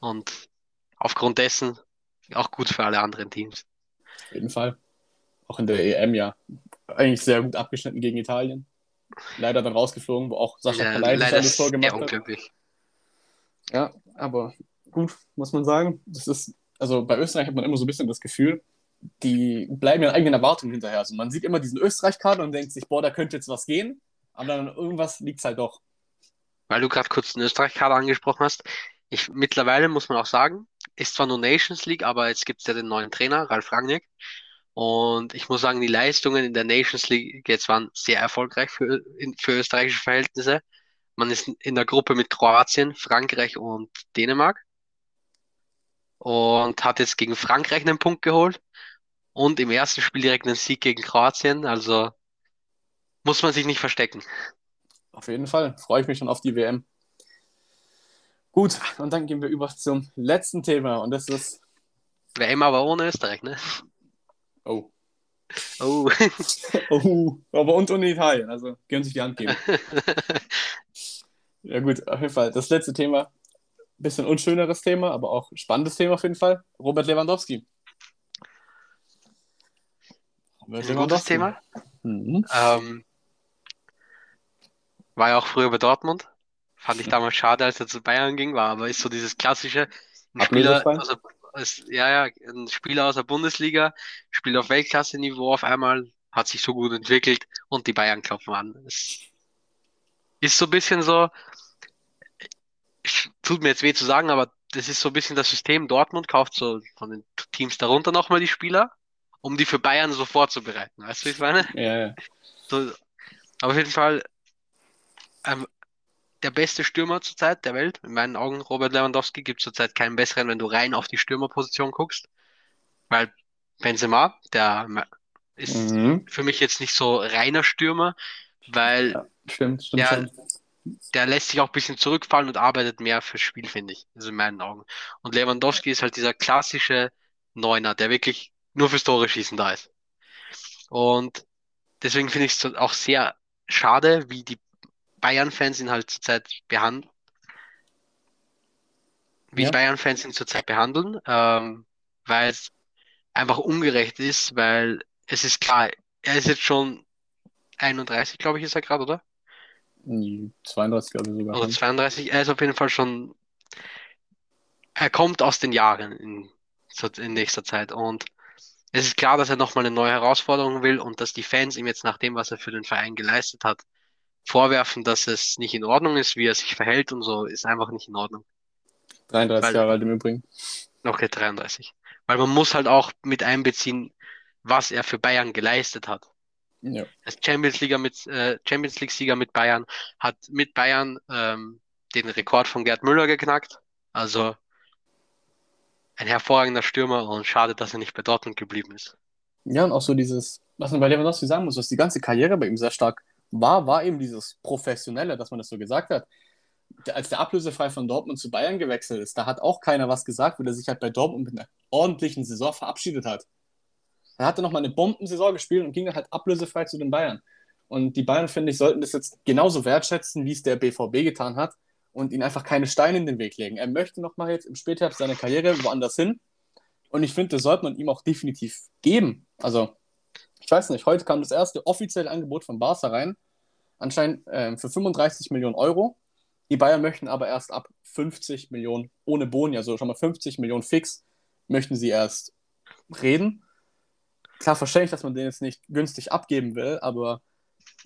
Und aufgrund dessen auch gut für alle anderen Teams. Auf jeden Fall. Auch in der EM ja eigentlich sehr gut abgeschnitten gegen Italien. Leider dann rausgeflogen, wo auch Sascha ja, Palaitis alles Tor gemacht hat. Ja, aber gut, muss man sagen. Das ist, also bei Österreich hat man immer so ein bisschen das Gefühl, die bleiben ihren eigenen Erwartungen hinterher. Also man sieht immer diesen Österreich-Kader und denkt sich, boah, da könnte jetzt was gehen, aber dann irgendwas liegt halt doch. Weil du gerade kurz den Österreich-Kader angesprochen hast. Ich, mittlerweile muss man auch sagen, ist zwar nur Nations League, aber jetzt gibt es ja den neuen Trainer, Ralf Rangnick. Und ich muss sagen, die Leistungen in der Nations League jetzt waren sehr erfolgreich für, für österreichische Verhältnisse. Man ist in der Gruppe mit Kroatien, Frankreich und Dänemark und hat jetzt gegen Frankreich einen Punkt geholt und im ersten Spiel direkt einen Sieg gegen Kroatien. Also muss man sich nicht verstecken. Auf jeden Fall. Freue ich mich schon auf die WM. Gut, und dann gehen wir über zum letzten Thema und das ist. WM aber ohne Österreich, ne? Oh. Oh. oh. Aber und ohne Italien, also können sich die Hand geben. ja, gut, auf jeden Fall. Das letzte Thema bisschen unschöneres Thema, aber auch spannendes Thema auf jeden Fall. Robert Lewandowski. Robert ein gutes Thema. Mhm. Ähm, war ja auch früher bei Dortmund. Fand ich damals schade, als er zu Bayern ging, war aber ist so dieses klassische ein Spieler, also, ja, ja, ein Spieler aus der Bundesliga, spielt auf Weltklasse-Niveau auf einmal, hat sich so gut entwickelt und die Bayern klopfen an. Es ist so ein bisschen so, tut mir jetzt weh zu sagen, aber das ist so ein bisschen das System. Dortmund kauft so von den Teams darunter nochmal die Spieler, um die für Bayern so vorzubereiten. Weißt du, wie ich meine? Ja, ja. So, aber auf jeden Fall ähm, der beste Stürmer zurzeit der Welt. In meinen Augen, Robert Lewandowski, gibt zurzeit keinen besseren, wenn du rein auf die Stürmerposition guckst. Weil Benzema, der ist mhm. für mich jetzt nicht so reiner Stürmer, weil ja, stimmt, stimmt der, der lässt sich auch ein bisschen zurückfallen und arbeitet mehr fürs Spiel, finde ich. Also in meinen Augen. Und Lewandowski ist halt dieser klassische Neuner, der wirklich nur fürs Tore schießen da ist. Und deswegen finde ich es auch sehr schade, wie die Bayern-Fans ihn halt zurzeit behandeln. Wie ja. Bayern-Fans ihn zurzeit behandeln, ähm, weil es einfach ungerecht ist, weil es ist klar, er ist jetzt schon 31, glaube ich, ist er gerade, oder? 32, glaube ich sogar. Oder 32, er ist auf jeden Fall schon. Er kommt aus den Jahren in, in nächster Zeit und es ist klar, dass er nochmal eine neue Herausforderung will und dass die Fans ihm jetzt nach dem, was er für den Verein geleistet hat, vorwerfen, dass es nicht in Ordnung ist, wie er sich verhält und so, ist einfach nicht in Ordnung. 33 Weil, Jahre alt im Übrigen. Okay, 33. Weil man muss halt auch mit einbeziehen, was er für Bayern geleistet hat. Ja. Als Champions League mit äh, Champions League Sieger mit Bayern hat mit Bayern ähm, den Rekord von Gerd Müller geknackt. Also ein hervorragender Stürmer und schade, dass er nicht bei Dortmund geblieben ist. Ja, und auch so dieses, was man bei Lewandowski sagen muss, was die ganze Karriere bei ihm sehr stark war, war eben dieses Professionelle, dass man das so gesagt hat. Als der ablösefrei von Dortmund zu Bayern gewechselt ist, da hat auch keiner was gesagt, weil er sich halt bei Dortmund mit einer ordentlichen Saison verabschiedet hat. Er hatte nochmal eine Bombensaison gespielt und ging dann halt ablösefrei zu den Bayern. Und die Bayern, finde ich, sollten das jetzt genauso wertschätzen, wie es der BVB getan hat und ihn einfach keine Steine in den Weg legen. Er möchte nochmal jetzt im Spätherbst seiner Karriere woanders hin. Und ich finde, das sollte man ihm auch definitiv geben. Also, ich weiß nicht, heute kam das erste offizielle Angebot von Barca rein, anscheinend äh, für 35 Millionen Euro. Die Bayern möchten aber erst ab 50 Millionen ohne Boni, also schon mal 50 Millionen fix, möchten sie erst reden. Klar, verstehe ich, dass man den jetzt nicht günstig abgeben will, aber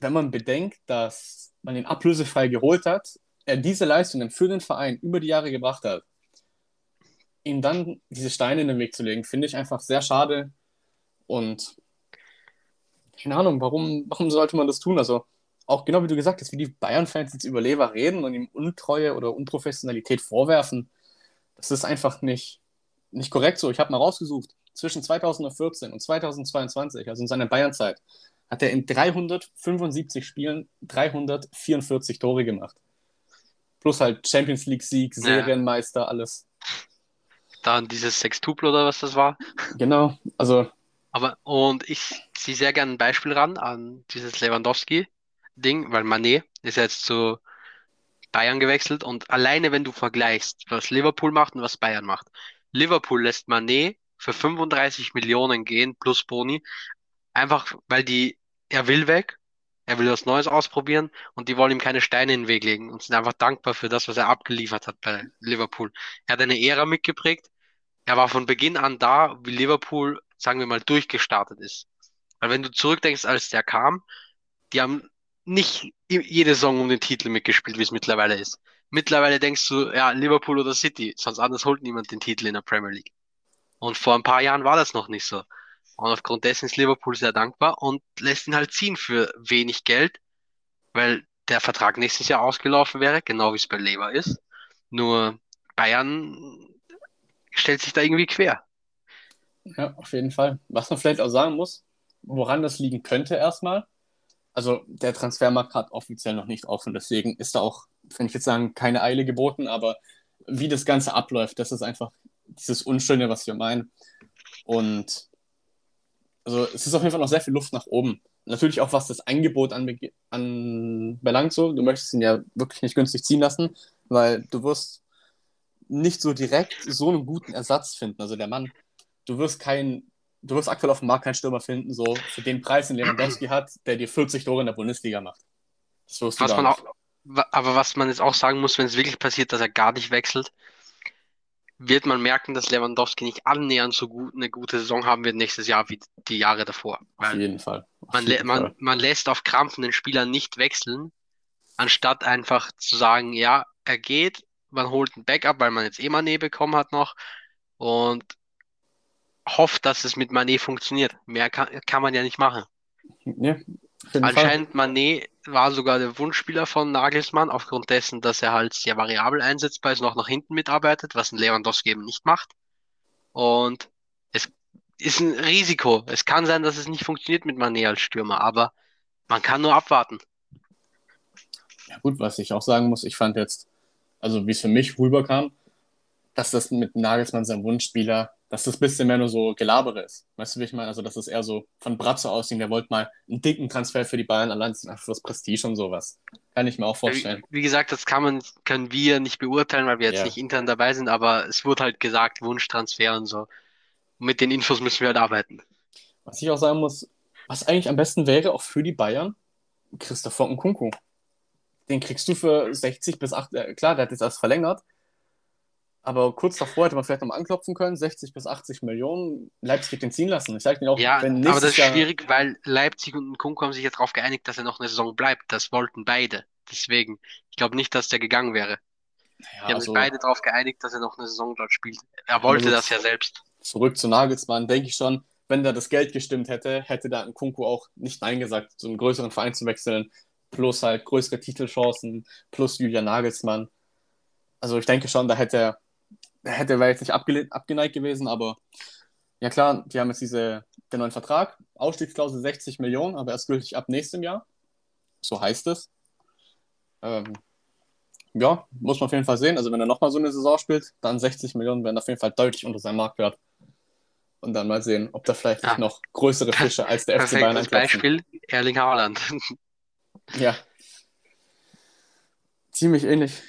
wenn man bedenkt, dass man den ablösefrei geholt hat, er diese Leistungen für den Verein über die Jahre gebracht hat, ihm dann diese Steine in den Weg zu legen, finde ich einfach sehr schade und keine Ahnung, warum, warum sollte man das tun? Also, auch genau wie du gesagt hast, wie die Bayern-Fans jetzt über Lever reden und ihm Untreue oder Unprofessionalität vorwerfen, das ist einfach nicht, nicht korrekt so. Ich habe mal rausgesucht, zwischen 2014 und 2022, also in seiner Bayern-Zeit, hat er in 375 Spielen 344 Tore gemacht. Plus halt Champions League-Sieg, Serienmeister, alles. Dann dieses Sextupel oder was das war. Genau, also aber, und ich ziehe sehr gerne ein Beispiel ran an dieses Lewandowski-Ding, weil Mané ist jetzt zu Bayern gewechselt und alleine wenn du vergleichst, was Liverpool macht und was Bayern macht. Liverpool lässt Mané für 35 Millionen gehen plus Boni, einfach weil die, er will weg, er will was Neues ausprobieren und die wollen ihm keine Steine in den Weg legen und sind einfach dankbar für das, was er abgeliefert hat bei Liverpool. Er hat eine Ära mitgeprägt. Er war von Beginn an da, wie Liverpool sagen wir mal, durchgestartet ist. Weil wenn du zurückdenkst, als der kam, die haben nicht jede Saison um den Titel mitgespielt, wie es mittlerweile ist. Mittlerweile denkst du, ja, Liverpool oder City, sonst anders holt niemand den Titel in der Premier League. Und vor ein paar Jahren war das noch nicht so. Und aufgrund dessen ist Liverpool sehr dankbar und lässt ihn halt ziehen für wenig Geld, weil der Vertrag nächstes Jahr ausgelaufen wäre, genau wie es bei Lever ist. Nur Bayern stellt sich da irgendwie quer. Ja, auf jeden Fall. Was man vielleicht auch sagen muss, woran das liegen könnte erstmal. Also der Transfermarkt hat offiziell noch nicht offen, deswegen ist da auch, wenn ich jetzt sagen, keine Eile geboten, aber wie das Ganze abläuft, das ist einfach dieses Unschöne, was wir meinen. Und also es ist auf jeden Fall noch sehr viel Luft nach oben. Natürlich auch, was das Angebot anbelangt, an so. Du möchtest ihn ja wirklich nicht günstig ziehen lassen, weil du wirst nicht so direkt so einen guten Ersatz finden. Also der Mann du wirst kein, du wirst aktuell auf dem Markt keinen Stürmer finden, so für den Preis, den Lewandowski hat, der dir 40 Tore in der Bundesliga macht. Das wirst du was man, auch, aber was man jetzt auch sagen muss, wenn es wirklich passiert, dass er gar nicht wechselt, wird man merken, dass Lewandowski nicht annähernd so gut eine gute Saison haben wird nächstes Jahr wie die Jahre davor. Auf jeden Fall. Auf man, jeden man, Fall. man lässt auf Krampf einen Spieler nicht wechseln, anstatt einfach zu sagen, ja, er geht, man holt ein Backup, weil man jetzt eh Mané bekommen hat noch und hofft, dass es mit Mané funktioniert. Mehr kann, kann man ja nicht machen. Fall. Anscheinend Mané war sogar der Wunschspieler von Nagelsmann, aufgrund dessen, dass er halt sehr variabel einsetzbar ist und auch nach hinten mitarbeitet, was ein Lewandowski eben nicht macht. Und es ist ein Risiko. Es kann sein, dass es nicht funktioniert mit Mané als Stürmer, aber man kann nur abwarten. Ja, gut, was ich auch sagen muss, ich fand jetzt, also wie es für mich rüberkam, dass das mit Nagelsmann sein Wunschspieler, dass das ein bisschen mehr nur so Gelabere ist. Weißt du, wie ich meine? Also, dass es eher so von Bratzo ausging, der wollte mal einen dicken Transfer für die Bayern allein, einfach das Prestige und sowas. Kann ich mir auch vorstellen. Wie, wie gesagt, das kann man, können wir nicht beurteilen, weil wir jetzt Ja. nicht intern dabei sind, aber es wurde halt gesagt, Wunschtransfer und so. Und mit den Infos müssen wir halt arbeiten. Was ich auch sagen muss, was eigentlich am besten wäre, auch für die Bayern, Christopher Nkunku. Den kriegst du für 60 bis 8, äh, klar, der hat jetzt erst verlängert, aber kurz davor hätte man vielleicht nochmal anklopfen können, 60 bis 80 Millionen, Leipzig hätte den ziehen lassen. Ich sage dir auch, Ja, wenn aber nächstes das ist Jahr, schwierig, weil Leipzig und Nkunku haben sich jetzt darauf geeinigt, dass er noch eine Saison bleibt. Das wollten beide. Deswegen, ich glaube nicht, dass der gegangen wäre. ja, Die haben also, sich beide darauf geeinigt, dass er noch eine Saison dort spielt. Er wollte das ja selbst. zurück zu Nagelsmann, denke ich schon, wenn da das Geld gestimmt hätte, hätte da Nkunku auch nicht Nein gesagt, so einen größeren Verein zu wechseln, plus halt größere Titelchancen, plus Julian Nagelsmann. Also ich denke schon, da hätte er, hätte er jetzt nicht abgeneigt gewesen, aber ja klar, die haben jetzt diese, den neuen Vertrag, Ausstiegsklausel 60 Millionen, aber erst gültig ab nächstem Jahr. So heißt es. Ähm, ja, muss man auf jeden Fall sehen. Also wenn er nochmal so eine Saison spielt, dann 60 Millionen wären auf jeden Fall deutlich unter seinem Marktwert. Und dann mal sehen, ob da vielleicht Ja. noch größere Fische als der FC Bayern anklopfen. Beispiel, Erling Haaland. Ja. Ziemlich ähnlich.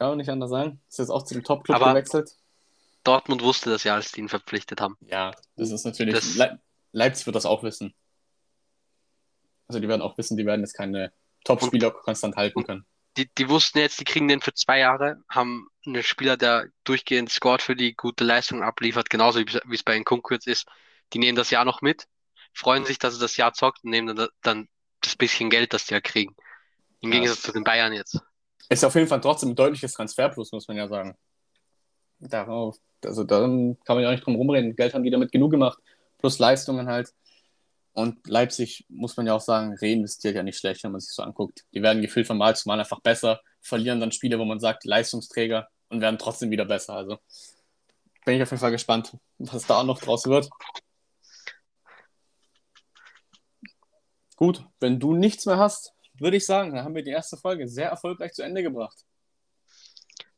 Kann man nicht anders sagen. Ist jetzt auch zu dem Top-Club Aber- gewechselt. Dortmund wusste das ja, als die ihn verpflichtet haben. Ja, das ist natürlich. Das- Le Leipzig wird das auch wissen. Also die werden auch wissen, die werden jetzt keine Top-Spieler konstant halten können. Die, die wussten jetzt, die kriegen den für zwei Jahre, haben einen Spieler, der durchgehend scored für die gute Leistung abliefert, genauso wie es bei Nkunku jetzt ist. Die nehmen das Jahr noch mit, freuen sich, dass er das Jahr zockt und nehmen dann, dann das bisschen Geld, das die ja kriegen. Im Ja. Gegensatz zu den Bayern jetzt. Ist auf jeden Fall trotzdem ein deutliches Transferplus, muss man ja sagen. Darauf, also da kann man ja auch nicht drum rumreden. Geld haben die damit genug gemacht, plus Leistungen halt. Und Leipzig, muss man ja auch sagen, reinvestiert ja nicht schlecht, wenn man sich so anguckt. Die werden gefühlt von Mal zu Mal einfach besser, verlieren dann Spiele, wo man sagt, Leistungsträger und werden trotzdem wieder besser. Also bin ich auf jeden Fall gespannt, was da noch draus wird. Gut, wenn du nichts mehr hast, würde ich sagen, dann haben wir die erste Folge sehr erfolgreich zu Ende gebracht.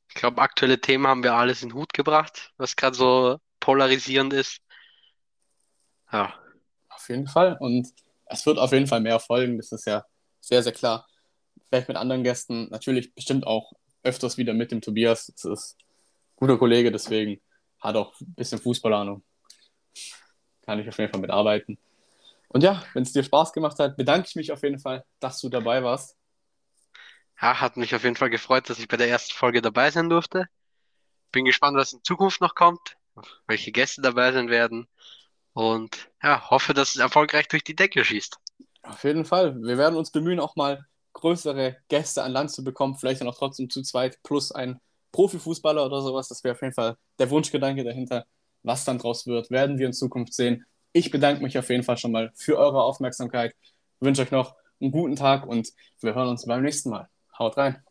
Ich glaube, aktuelle Themen haben wir alles in den Hut gebracht, was gerade so polarisierend ist. Ja, Auf jeden Fall. Und es wird auf jeden Fall mehr folgen, das ist ja sehr, sehr klar. Vielleicht mit anderen Gästen, natürlich bestimmt auch öfters wieder mit dem Tobias. Das ist ein guter Kollege, deswegen hat auch ein bisschen Fußballahnung. Kann ich auf jeden Fall mitarbeiten. Und ja, wenn es dir Spaß gemacht hat, bedanke ich mich auf jeden Fall, dass du dabei warst. ja, hat mich auf jeden Fall gefreut, dass ich bei der ersten Folge dabei sein durfte. Bin gespannt, was in Zukunft noch kommt, welche Gäste dabei sein werden. Und ja, hoffe, dass es erfolgreich durch die Decke schießt. Auf jeden Fall. Wir werden uns bemühen, auch mal größere Gäste an Land zu bekommen. Vielleicht dann auch trotzdem zu zweit plus ein Profifußballer oder sowas. Das wäre auf jeden Fall der Wunschgedanke dahinter. Was dann draus wird, werden wir in Zukunft sehen. Ich bedanke mich auf jeden Fall schon mal für eure Aufmerksamkeit. Wünsche euch noch einen guten Tag und wir hören uns beim nächsten Mal. Haut rein.